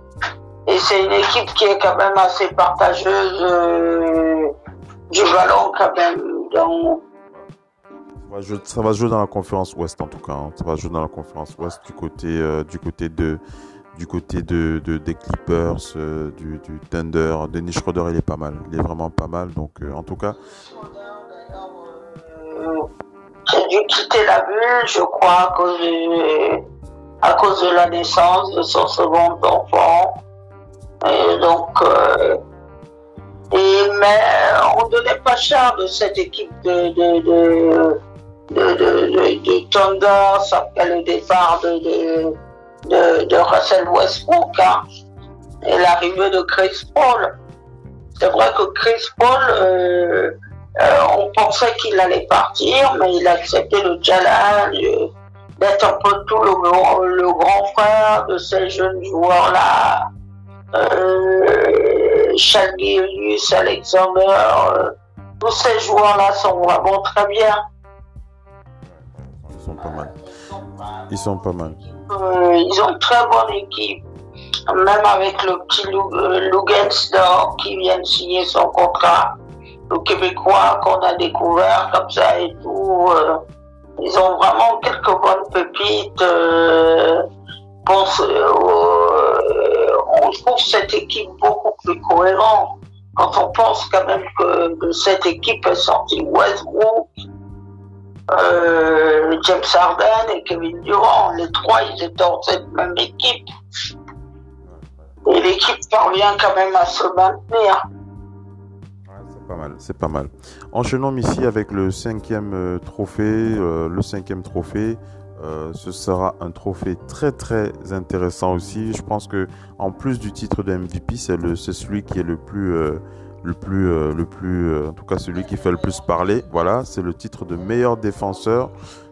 Et c'est une équipe qui est quand même assez partageuse euh, du ballon quand même. Donc, ça va, jouer dans la conférence Ouest en tout cas. Hein. Ça va jouer dans la conférence Ouest du côté, euh, du côté de, côté de, des Clippers, euh, du, Thunder. Dennis Schroeder, il est pas mal. Il est vraiment pas mal. Donc, euh, en tout cas. J'ai dû quitter la bulle, je crois, à cause de, la naissance de son second enfant. Et donc, euh, mais on donnait pas cher de cette équipe de, de, de, de, de le départ de de, Russell Westbrook hein, et l'arrivée de Chris Paul. C'est vrai que Chris Paul, euh, euh, on pensait qu'il allait partir, mais il a accepté le challenge d'être un peu tout le, grand frère de ces jeunes joueurs-là. Euh, Alexander, euh, tous ces joueurs-là sont vraiment très bien. Ils sont pas mal. Ils sont pas mal. Euh, ils ont une très bonne équipe. Même avec le petit Lugensdorf qui vient de signer son contrat, le Québécois qu'on a découvert comme ça et tout, ils ont vraiment quelques bonnes pépites. on trouve cette équipe beaucoup plus cohérente quand on pense quand même que de cette équipe est sorti Westbrook, euh, James Harden et Kevin Durant. Les trois, ils étaient dans cette même équipe. Et l'équipe parvient quand même à se maintenir. c'est pas mal, c'est pas mal. Enchaînons ici avec le cinquième euh, trophée, euh, le cinquième trophée. ce sera un trophée très très intéressant aussi. Je pense que en plus du titre de MVP, c'est celui qui est le plus le plus, euh, le plus, euh, en tout cas celui qui fait le plus parler. Voilà, c'est le titre de meilleur défenseur,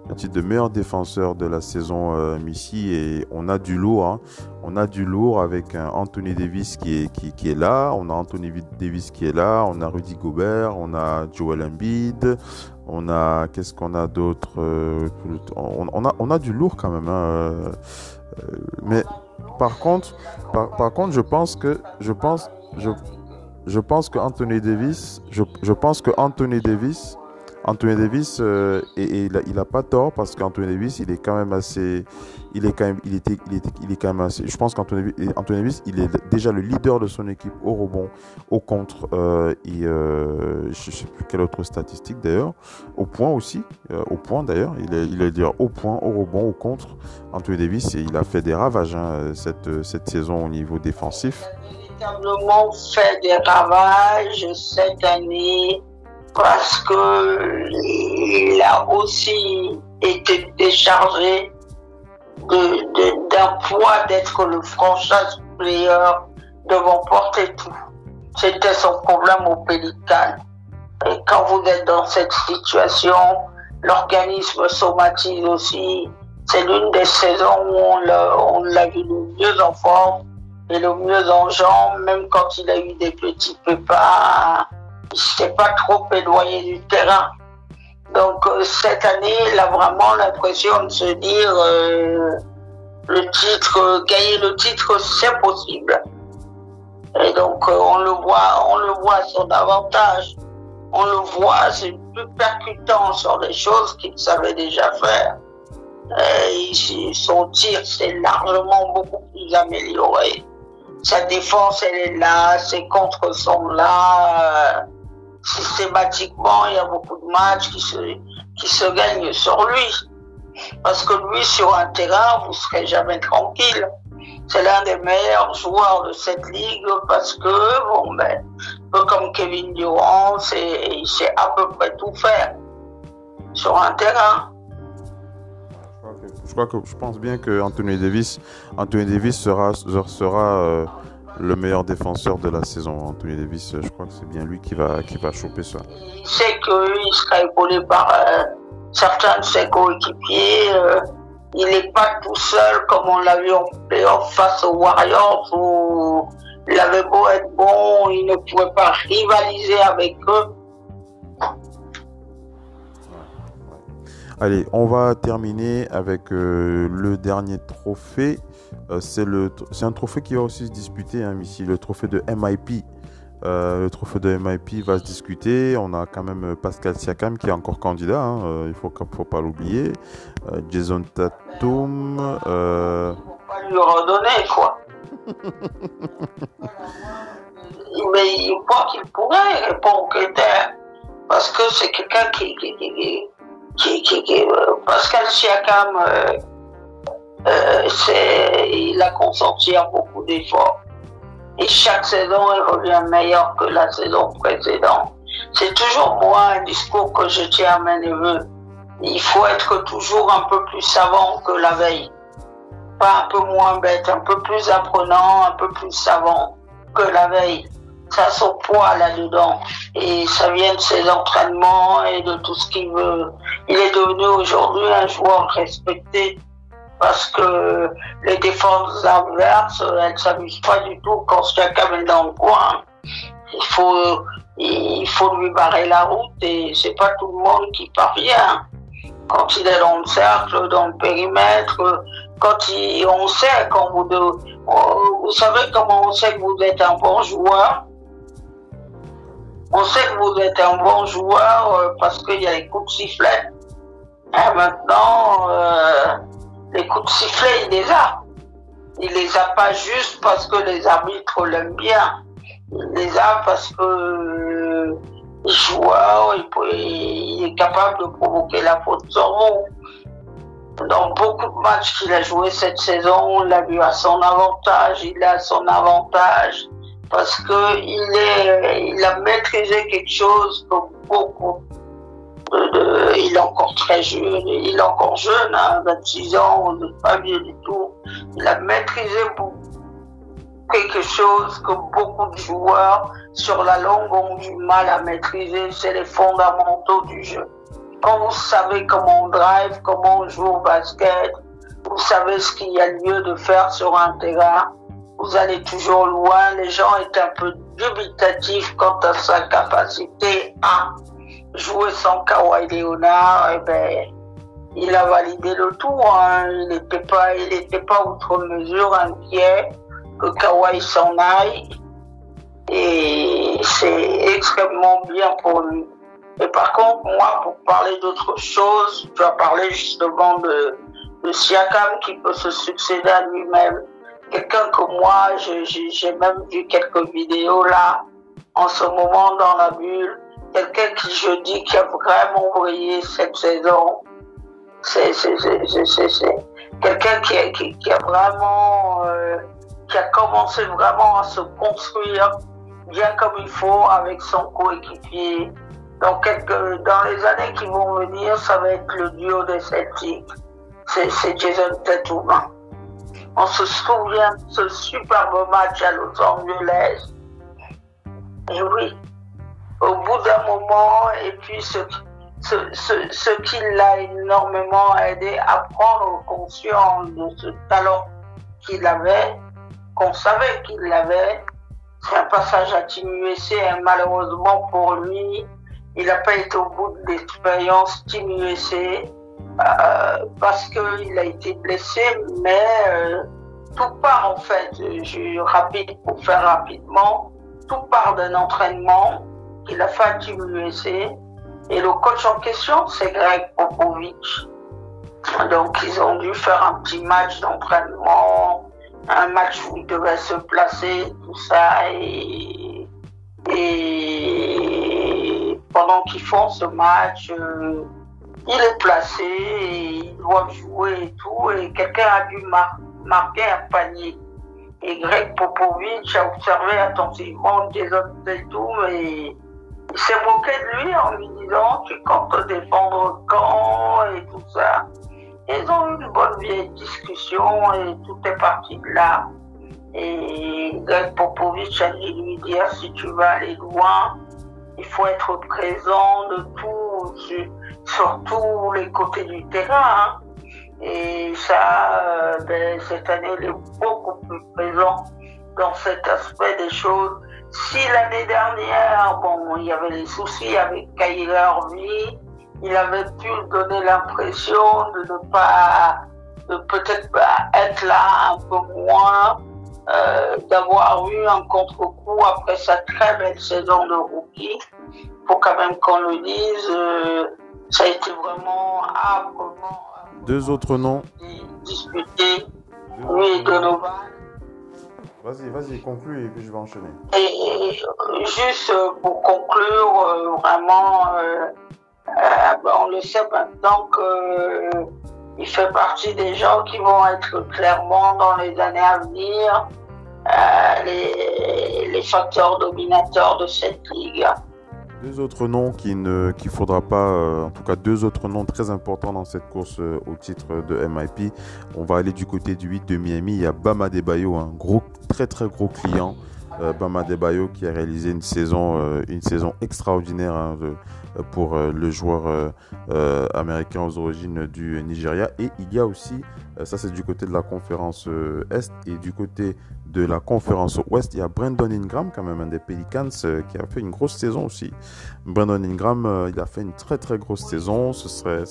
le titre de meilleur défenseur de la saison euh, Missy et on a du lourd. Hein. On a du lourd avec un Anthony Davis qui est, qui, est là, on a Anthony Davis qui est là, on a Rudy Gobert, on a Joel Embiid, on a qu'est-ce qu'on a d'autre on, a, on a du lourd quand même. Hein. mais par contre, par, par contre, je pense que je pense je je pense que Anthony Davis, je, pense que Anthony Davis, Anthony Davis, euh, et, il, a, pas tort parce qu'Anthony Davis, il est quand même assez, il est quand même, il était, il est quand même assez. Je pense qu'Anthony Davis, il est déjà le leader de son équipe au rebond, au contre, euh, et euh, je sais plus quelle autre statistique d'ailleurs, au point aussi, euh, au point d'ailleurs, il est, il est dire au point, au rebond, au contre. Anthony Davis, il a fait des ravages hein, cette cette saison au niveau défensif véritablement fait des ravages cette année parce que il a aussi été déchargé d'un poids d'être le franchise player devant porter tout. C'était son problème au Pélican. Et quand vous êtes dans cette situation, l'organisme somatise aussi. C'est l'une des saisons où on l'a vu le mieux en forme et le mieux en jambes, même quand il a eu des petits pépins, il s'était pas trop éloigné du terrain. Donc euh, cette année, il a vraiment l'impression de se dire euh, le titre, gagner le titre, c'est possible. Et donc euh, on le voit, on le voit son avantage. On le voit, c'est plus percutant sur des choses qu'il savait déjà faire. Et son tir s'est largement beaucoup plus amélioré sa défense, elle est là, ses contres sont là. systématiquement, il y a beaucoup de matchs qui se, qui se gagnent sur lui. Parce que lui, sur un terrain, vous serez jamais tranquille. C'est l'un des meilleurs joueurs de cette ligue parce que, bon, ben, un peu comme Kevin Durant, il sait à peu près tout faire sur un terrain je pense bien que Anthony Davis, sera euh, le meilleur défenseur de la saison. Anthony Davis, je crois que c'est bien lui qui va choper ça. Il sait qu'il sera épaulé par euh, certains de ses coéquipiers. Euh, il n'est pas tout seul comme on l'a vu en playoff face aux Warriors où il avait beau être bon, il ne pouvait pas rivaliser avec eux. Allez, on va terminer avec euh, le dernier trophée. Euh, c'est un trophée qui va aussi se disputer hein, ici, le trophée de MIP. Euh, le trophée de MIP va se discuter. On a quand même Pascal Siakam qui est encore candidat. Hein, il faut faut pas l'oublier. Jason Tatum. Euh... Faut pas lui redonner quoi. Mais il croit qu'il pourrait répondre parce que c'est quelqu'un qui, qui qui, euh, Pascal Siakam, euh, euh, il a consenti à beaucoup d'efforts. Et chaque saison, il revient meilleur que la saison précédente. C'est toujours moi un discours que je tiens à mes neveux. Il faut être toujours un peu plus savant que la veille. Pas un peu moins bête, un peu plus apprenant, un peu plus savant que la veille ça son poids là-dedans. Et ça vient de ses entraînements et de tout ce qu'il veut. Il est devenu aujourd'hui un joueur respecté parce que les défenses adverses, elles s'amusent pas du tout quand Siakam est dans le coin. Il faut, il faut lui barrer la route et c'est pas tout le monde qui parvient. Quand il est dans le cercle, dans le périmètre, quand on sait quand vous, vous savez comment on sait que vous êtes un bon joueur. On sait que vous êtes un bon joueur euh, parce qu'il y a les coups de sifflet. Et maintenant, euh, les coups de sifflet, il les a. Il les a pas juste parce que les arbitres l'aiment bien. Il les a parce que euh, joueur, il, est capable de provoquer la faute sans Dans beaucoup de matchs qu'il a joué cette saison, on l'a vu à son avantage, il a son avantage parce que il a maîtrisé quelque chose que beaucoup de, il est encore très jeune, il est encore jeune, 26 hein, ans, pas vieux du tout. Il a maîtrisé quelque chose que beaucoup de joueurs sur la longue ont du mal à maîtriser, c'est les fondamentaux du jeu. Quand vous savez comment on drive, comment on joue au basket, vous savez ce qu'il y a lieu de faire sur un terrain, vous allez toujours loin. Les gens étaient un peu dubitatifs quant à sa capacité à jouer sans Kawhi Leonard. Et eh ben, il a validé le tour. Hein. Il n'était pas, il n'était pas outre mesure inquiet que Kawhi s'en aille. Et c'est extrêmement bien pour lui. Et par contre, moi, pour parler d'autre chose, tu as parlé justement de Siakam qui peut se succéder à lui-même quelqu'un que moi, j'ai même vu quelques vidéos là, en ce moment dans la bulle, quelqu'un qui je dis qui a vraiment brillé cette saison. C'est quelqu'un qui, qui, qui, a vraiment, euh, qui a commencé vraiment à se construire bien comme il faut avec son coéquipier. Donc, dans les années qui vont venir, ça va être le duo des Celtics. C'est Jason Tatum. On se souvient de ce superbe match à Los Angeles. Et oui, au bout d'un moment, et puis ce, qui l'a énormément aidé à prendre conscience de ce talent qu'il avait, qu'on savait qu'il avait, c'est un passage à Team USA. Et malheureusement pour lui, il n'a pas été au bout de l'expérience Team USA. Euh, parce qu'il a été blessé, mais euh, tout part en fait, je rapide pour faire rapidement, tout part d'un entraînement qu'il a fait à Team. Et le coach en question, c'est Greg Popovich. Donc ils ont dû faire un petit match d'entraînement, un match où ils devaient se placer, tout ça. Et, et pendant qu'ils font ce match, euh, il est placé, et ils doivent jouer et tout, et quelqu'un a dû marquer un panier. Et Greg Popovich a observé attentivement Jason Tatum et il s'est moqué de lui en lui disant tu comptes te défendre quand et tout ça. ils ont eu une bonne vieille discussion et tout est parti de là. Et Greg Popovich a dit lui dire si tu veux aller loin, il faut être présent de tout, sur tous les côtés du terrain. Hein. Et ça, euh, ben, cette année, il est beaucoup plus présent dans cet aspect des choses. Si l'année dernière, bon, il y avait des soucis avec Kyler Irving, il avait pu donner l'impression de ne pas, de peut-être être là un peu moins, euh, d'avoir eu un contre-coup après sa très belle saison de rookie. Faut quand même qu'on le dise. Euh, ça a été vraiment âprement. Deux autres noms. Discuté. Oui, Donovan. Vas-y, vas-y, conclue et puis je vais enchaîner. Et juste pour conclure, euh, vraiment, euh, euh, on le sait maintenant qu'il fait partie des gens qui vont être clairement dans les années à venir les, les facteurs dominateurs de cette ligue. Deux autres noms qu'il ne qu'il faudra pas, euh, en tout cas deux autres noms très importants dans cette course euh, au titre de MIP. On va aller du côté du 8 de Miami. Il y a Bama Debayo, un gros, très très gros client. Euh, Bama Debayo qui a réalisé une saison, une saison extraordinaire hein, pour le joueur américain aux origines du Nigeria. Et il y a aussi, ça c'est du côté de la conférence Est, et du côté de la conférence Ouest. Il y a Brandon Ingram, quand même un des Pelicans, euh, qui a fait une grosse saison aussi. Brandon Ingram, euh, il a fait une très très grosse saison. Ce serait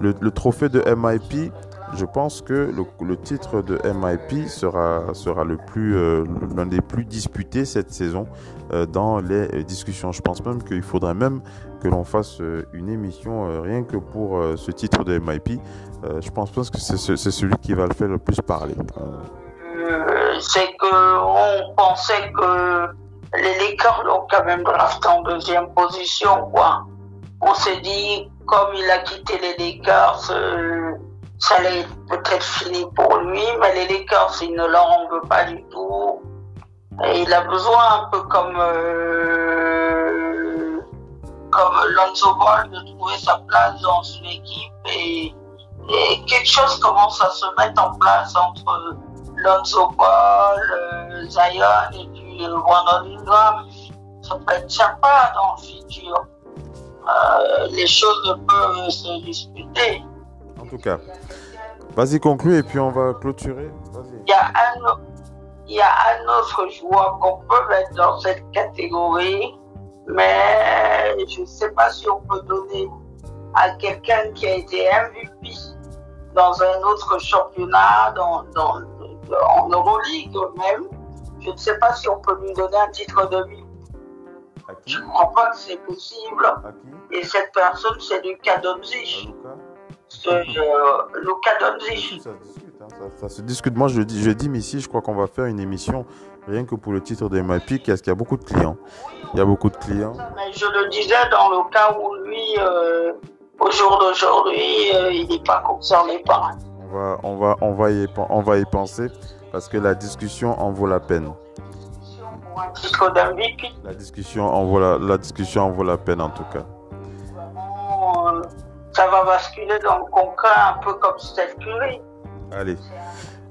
le, trophée de MIP. Je pense que le, titre de MIP sera, sera plus l'un des plus disputés cette saison dans les discussions. Je pense même qu'il faudrait même que l'on fasse une émission rien que pour ce titre de MIP. je pense, pense que c'est celui qui va le faire le plus parler c'est que on pensait que les Lakers l'ont quand même drafté en deuxième position, quoi. On s'est dit, comme il a quitté les Lakers, euh, ça allait peut-être fini pour lui, mais les Lakers, il ne leur en veut pas du tout. Il a besoin, un peu comme, euh, comme Lonzo Ball, de trouver sa place dans une équipe et, et quelque chose commence à se mettre en place entre Lonzo Ball, euh, Zion et puis Brandon Ingram. Ça peut être sympa dans le futur. Euh, les choses peuvent se discuter. En tout cas, vas-y conclue et puis on va clôturer. Il y a un, il y a un autre joueur qu'on peut mettre dans cette catégorie, mais je ne sais pas si on peut donner à quelqu'un qui a été MVP dans un autre championnat, dans, dans, en Euroleague même. Je ne sais pas si on peut lui donner un titre de vie. Je ne crois pas que c'est possible. Et cette personne, c'est Lucas Doncic. Euh, Lucas Doncic. Ça, hein. ça, se discute. Moi, je dis, je dis, mais ici, je crois qu'on va faire une émission rien que pour le titre de MIP, parce qu'il y a beaucoup de clients. Il y a beaucoup de clients. Mais je le disais dans le cas où lui, euh, au jour d'aujourd'hui, euh, il n'est pas concerné par on va, on va, on va, y, on va y penser parce que la discussion en vaut la peine. La discussion en vaut la, la discussion en vaut la peine en tout cas. Ça va basculer dans le concret un peu comme Steph Curry. Allez,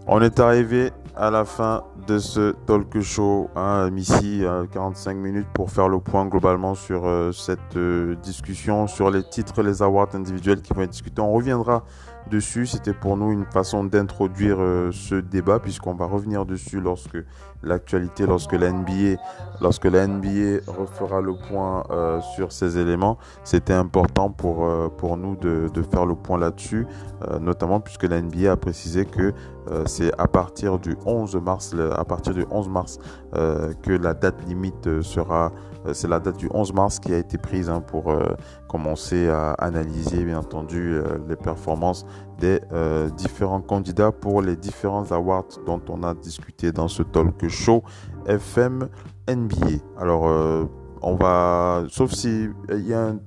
on est arrivé à la fin de ce talk show. Hein, ici, 45 minutes pour faire le point globalement sur euh, cette euh, discussion, sur les titres, les awards individuels qui vont être discutés. On reviendra dessus. C'était pour nous une façon d'introduire euh, ce débat puisqu'on va revenir dessus lorsque l'actualité, lorsque la NBA, lorsque la NBA refera le point euh, sur ces éléments. C'était important pour, euh, nous de, de, faire le point là-dessus, notamment puisque la NBA a précisé que c'est à partir du 11 mars, à partir du 11 mars que la date limite sera c'est la date du 11 mars qui a été prise hein, pour commencer à analyser bien entendu les performances des euh, différents candidats pour les différents awards dont on a discuté dans ce talk show FM NBA. Alors, euh, on va, sauf si il y a un,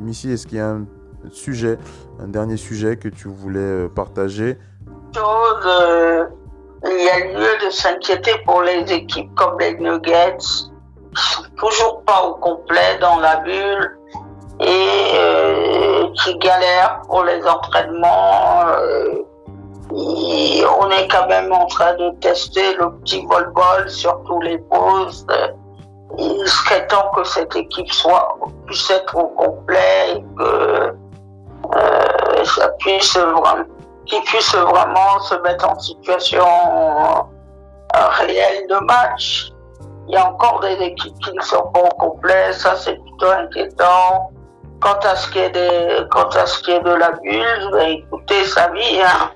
Missy, est-ce qu'il y a un sujet, un dernier sujet que tu voulais euh, partager? Il y a lieu de s'inquiéter pour les équipes comme les Nuggets, sont toujours pas au complet dans la bulle et euh, qui galèrent pour les entraînements. Euh, on est quand même en train de tester le petit vol-vol sur tous les postes. Il serait temps que cette équipe soit puisse être au complet et que euh, ça puisse vraiment, vraiment se mettre en situation réelle de match. Il y a encore des équipes qui ne sont pas au complet, ça c'est plutôt inquiétant. Quant à ce qui est de, quant à ce qui est de la bulle, ben, écoutez, sa vie, hein.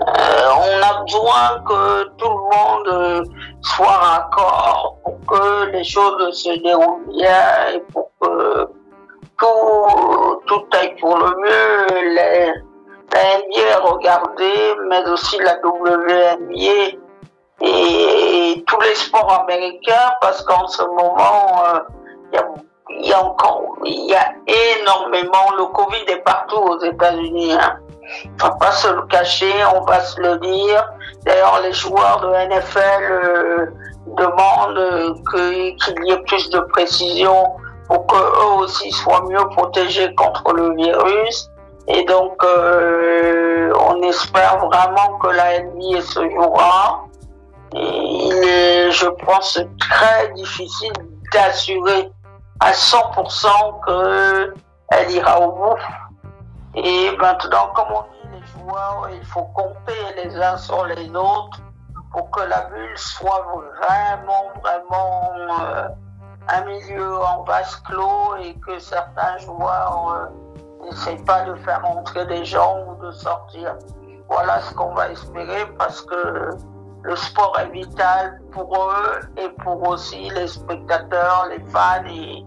euh, on a besoin que tout le monde euh, soit raccord pour que les choses se déroulent bien et pour que tout, tout aille pour le mieux. Les, la NBA regardée, mais aussi la WNBA et, tous les sports américains parce qu'en ce moment, euh, il y a il y a encore, il y a énormément, le Covid est partout aux États-Unis. Hein. On va pas se le cacher, on va se le dire. D'ailleurs, les joueurs de NFL euh, demandent qu'il y ait plus de précision pour qu'eux aussi soient mieux protégés contre le virus. Et donc, euh, on espère vraiment que la NBA se jouera. il est, je pense, très difficile d'assurer à 100% qu'elle ira au bout. Et maintenant, comme on dit, les joueurs, il faut compter les uns sur les autres pour que la bulle soit vraiment, vraiment euh, un milieu en vase clos et que certains joueurs euh, n'essayent pas de faire entrer des gens ou de sortir. Voilà ce qu'on va espérer parce que le sport est vital pour eux et pour aussi les spectateurs, les fans et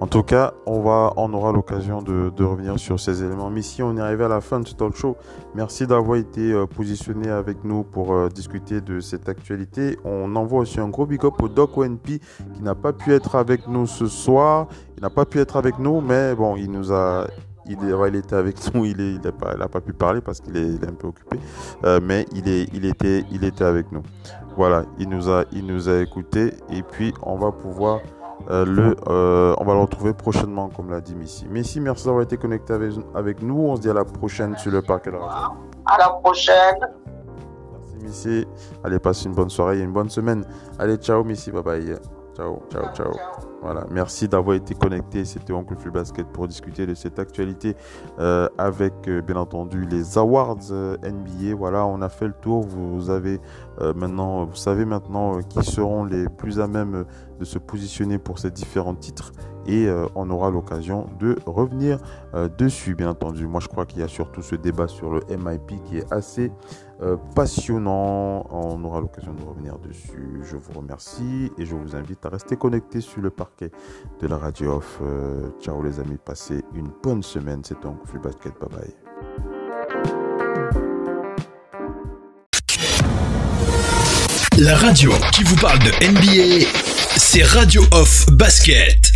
En tout cas, on, va, on aura l'occasion de, revenir sur ces éléments. Mais si on est arrivé à la fin de ce talk show, merci d'avoir été euh, positionné avec nous pour euh, discuter de cette actualité. On envoie aussi un gros big up au Doc ONP qui n'a pas pu être avec nous ce soir. Il n'a pas pu être avec nous, mais bon, il nous a il, est, il était avec nous, il n'a il pas, pas, pu parler parce qu'il est, est, un peu occupé, euh, mais il, est, il, était, il était avec nous. Voilà, il nous a, il nous a écouté et puis on va pouvoir euh, le, euh, on va le retrouver prochainement, comme l'a dit Missy. Missy, merci d'avoir été connecté avec, avec, nous. On se dit à la prochaine sur le parc de la radio. À la prochaine. Merci Missy. Allez, passe une bonne soirée et une bonne semaine. Allez, ciao Missy, bye bye. Ciao, ciao, ciao. Voilà, merci d'avoir été connecté. C'était Oncle Flux Basket pour discuter de cette actualité euh, avec, euh, bien entendu, les awards euh, NBA. Voilà, on a fait le tour. Vous avez maintenant, vous savez maintenant qui seront les plus à même de se positionner pour ces différents titres et on aura l'occasion de revenir dessus, bien entendu. Moi, je crois qu'il y a surtout ce débat sur le MIP qui est assez passionnant. On aura l'occasion de revenir dessus. Je vous remercie et je vous invite à rester connecté sur le parquet de la radio off. ciao les amis, passez une bonne semaine. C'est un Flux Basket. Bye bye. La radio qui vous parle de NBA, c'est Radio Off Basket.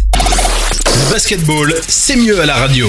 Basketball, c'est mieux à la radio.